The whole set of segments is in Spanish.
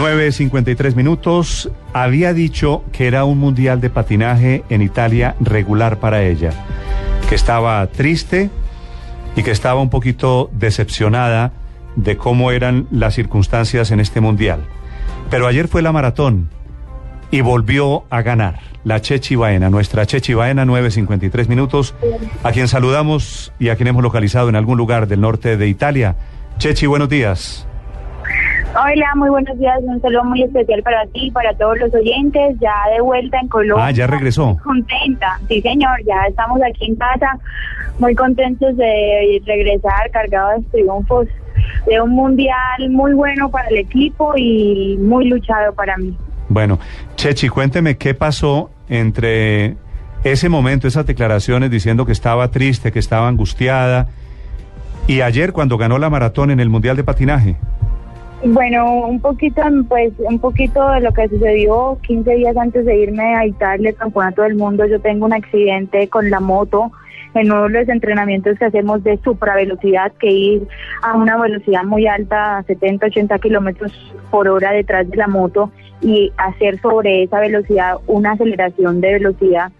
9.53 minutos. Había dicho que era un mundial de patinaje en Italia regular para ella, que estaba triste y que estaba un poquito decepcionada de cómo eran las circunstancias en este mundial. Pero ayer fue la maratón y volvió a ganar la Chechi Baena, nuestra Chechi Baena, 9.53 minutos, a quien saludamos y a quien hemos localizado en algún lugar del norte de Italia. Chechi, buenos días. Hola, muy buenos días. Un saludo muy especial para ti y para todos los oyentes. Ya de vuelta en Colombia. Ah, ya regresó. Contenta. Sí, señor. Ya estamos aquí en casa. Muy contentos de regresar cargados de triunfos de un mundial muy bueno para el equipo y muy luchado para mí. Bueno, Chechi, cuénteme qué pasó entre ese momento, esas declaraciones diciendo que estaba triste, que estaba angustiada, y ayer cuando ganó la maratón en el Mundial de Patinaje. Bueno, un poquito, pues, un poquito de lo que sucedió 15 días antes de irme a Italia, el campeonato del mundo. Yo tengo un accidente con la moto en uno de los entrenamientos que hacemos de supravelocidad, que ir a una velocidad muy alta, a 70, 80 kilómetros por hora detrás de la moto y hacer sobre esa velocidad una aceleración de velocidad.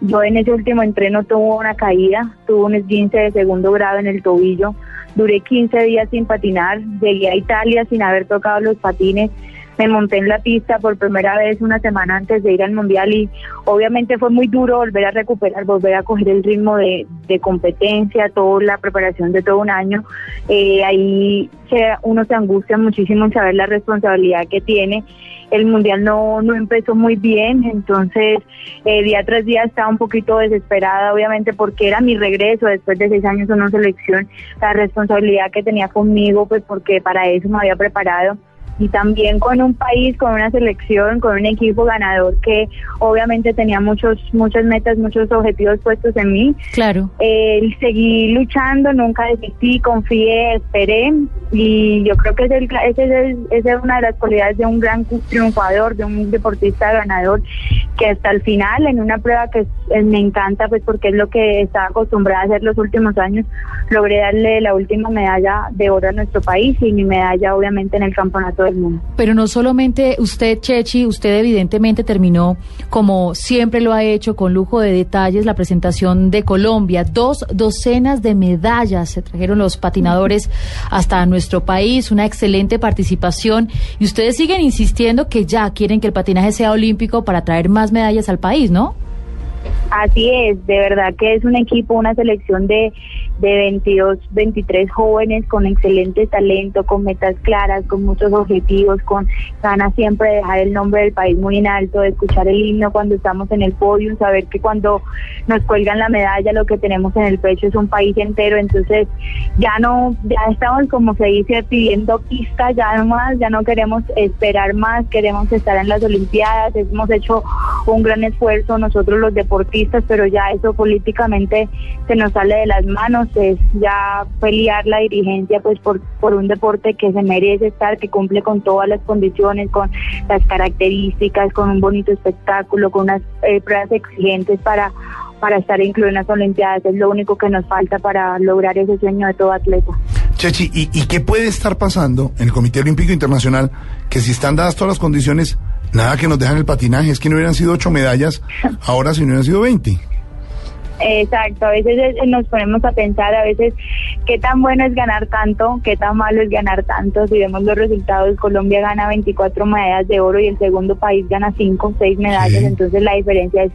Yo en ese último entreno tuve una caída, tuve un esguince de segundo grado en el tobillo Duré 15 días sin patinar, llegué a Italia sin haber tocado los patines, me monté en la pista por primera vez una semana antes de ir al mundial y obviamente fue muy duro volver a recuperar, volver a coger el ritmo de, competencia, toda la preparación de todo un año. Eh, ahí se, uno se angustia muchísimo en saber la responsabilidad que tiene. El mundial no, no empezó muy bien, entonces eh, día tras día estaba un poquito desesperada, obviamente, porque era mi regreso después de seis años en una selección, la responsabilidad que tenía conmigo, pues porque para eso me había preparado y también con un país, con una selección, con un equipo ganador que obviamente tenía muchos, muchas metas, muchos objetivos puestos en mí. Claro. Eh, seguí luchando, nunca desistí, confié, esperé y yo creo que es el, ese es, es una de las cualidades de un gran triunfador, de un deportista ganador que hasta el final en una prueba que me encanta pues porque es lo que estaba acostumbrada a hacer los últimos años, logré darle la última medalla de oro a nuestro país y mi medalla obviamente en el campeonato pero no solamente usted, Chechi, usted evidentemente terminó, como siempre lo ha hecho, con lujo de detalles, la presentación de Colombia. Dos docenas de medallas se trajeron los patinadores hasta nuestro país, una excelente participación. Y ustedes siguen insistiendo que ya quieren que el patinaje sea olímpico para traer más medallas al país, ¿no? Así es, de verdad que es un equipo, una selección de, de 22, 23 jóvenes con excelente talento, con metas claras, con muchos objetivos, con ganas siempre de dejar el nombre del país muy en alto, de escuchar el himno cuando estamos en el podio, saber que cuando nos cuelgan la medalla lo que tenemos en el pecho es un país entero, entonces ya no, ya estamos como se dice pidiendo pista, ya no más, ya no queremos esperar más, queremos estar en las Olimpiadas, hemos hecho un gran esfuerzo nosotros los deportistas pero ya eso políticamente se nos sale de las manos, es ya pelear la dirigencia pues por, por un deporte que se merece estar, que cumple con todas las condiciones, con las características, con un bonito espectáculo, con unas eh, pruebas exigentes para para estar incluido en las Olimpiadas. Es lo único que nos falta para lograr ese sueño de todo atleta. Chechi, ¿y, ¿y, qué puede estar pasando en el Comité Olímpico Internacional? Que si están dadas todas las condiciones, Nada que nos dejan el patinaje, es que no hubieran sido ocho medallas, ahora sí no hubieran sido veinte. Exacto, a veces nos ponemos a pensar a veces qué tan bueno es ganar tanto, qué tan malo es ganar tanto. Si vemos los resultados, Colombia gana 24 medallas de oro y el segundo país gana 5, 6 medallas, entonces la diferencia es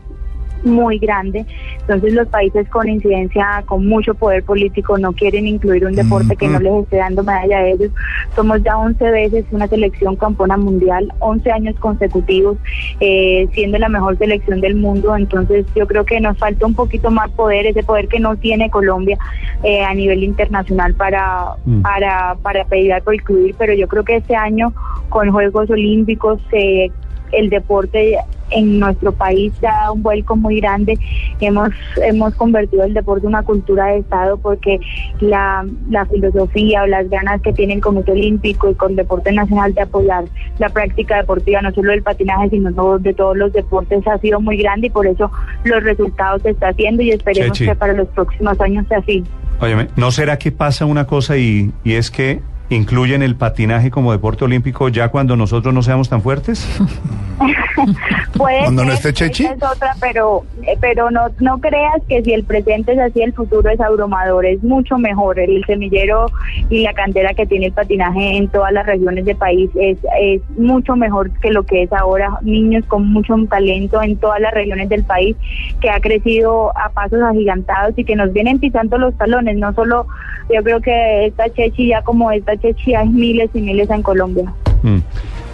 muy grande. Entonces los países con incidencia, con mucho poder político, no quieren incluir un deporte que no les esté dando medalla a ellos. Somos ya 11 veces una selección campona mundial, 11 años consecutivos, eh, siendo la mejor selección del mundo. Entonces yo creo que nos falta un poquito más poder, ese poder que no tiene Colombia eh, a nivel internacional para, Mm. para, para pedir por incluir. Pero yo creo que este año con Juegos Olímpicos eh, el deporte en nuestro país da un vuelco muy grande. Hemos, hemos convertido el deporte en una cultura de Estado porque la, la filosofía o las ganas que tiene el Comité Olímpico y con Deporte Nacional de apoyar la práctica deportiva, no solo del patinaje, sino de todos los deportes, ha sido muy grande y por eso los resultados se está haciendo y esperemos Chechi. que para los próximos años sea así. Óyeme, ¿no será que pasa una cosa y, y es que incluyen el patinaje como deporte olímpico ya cuando nosotros no seamos tan fuertes? Puede Cuando no ser, esté Chechi. es otra, pero, eh, pero no, no creas que si el presente es así, el futuro es abrumador. Es mucho mejor. El semillero y la cantera que tiene el patinaje en todas las regiones del país es, es mucho mejor que lo que es ahora. Niños con mucho talento en todas las regiones del país que ha crecido a pasos agigantados y que nos vienen pisando los talones. No solo, yo creo que esta Chechi, ya como esta Chechi, hay miles y miles en Colombia. Mm.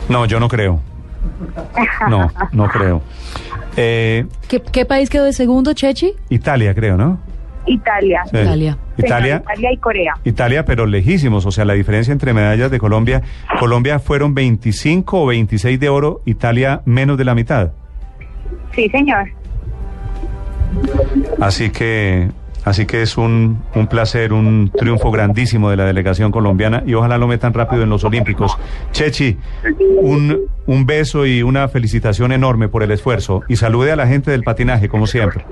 No, yo no creo. No, no creo. Eh, ¿Qué, qué país quedó de segundo, Chechi? Italia, creo, ¿no? Italia. Sí. Italia. Señor, Italia, Italia y Corea. Italia, pero lejísimos. O sea, la diferencia entre medallas de Colombia, Colombia fueron 25 o 26 de oro, Italia menos de la mitad. Sí, señor. Así que, así que es un, un placer, un triunfo grandísimo de la delegación colombiana y ojalá lo metan rápido en los Olímpicos. Chechi, un, un beso y una felicitación enorme por el esfuerzo y salude a la gente del patinaje, como siempre.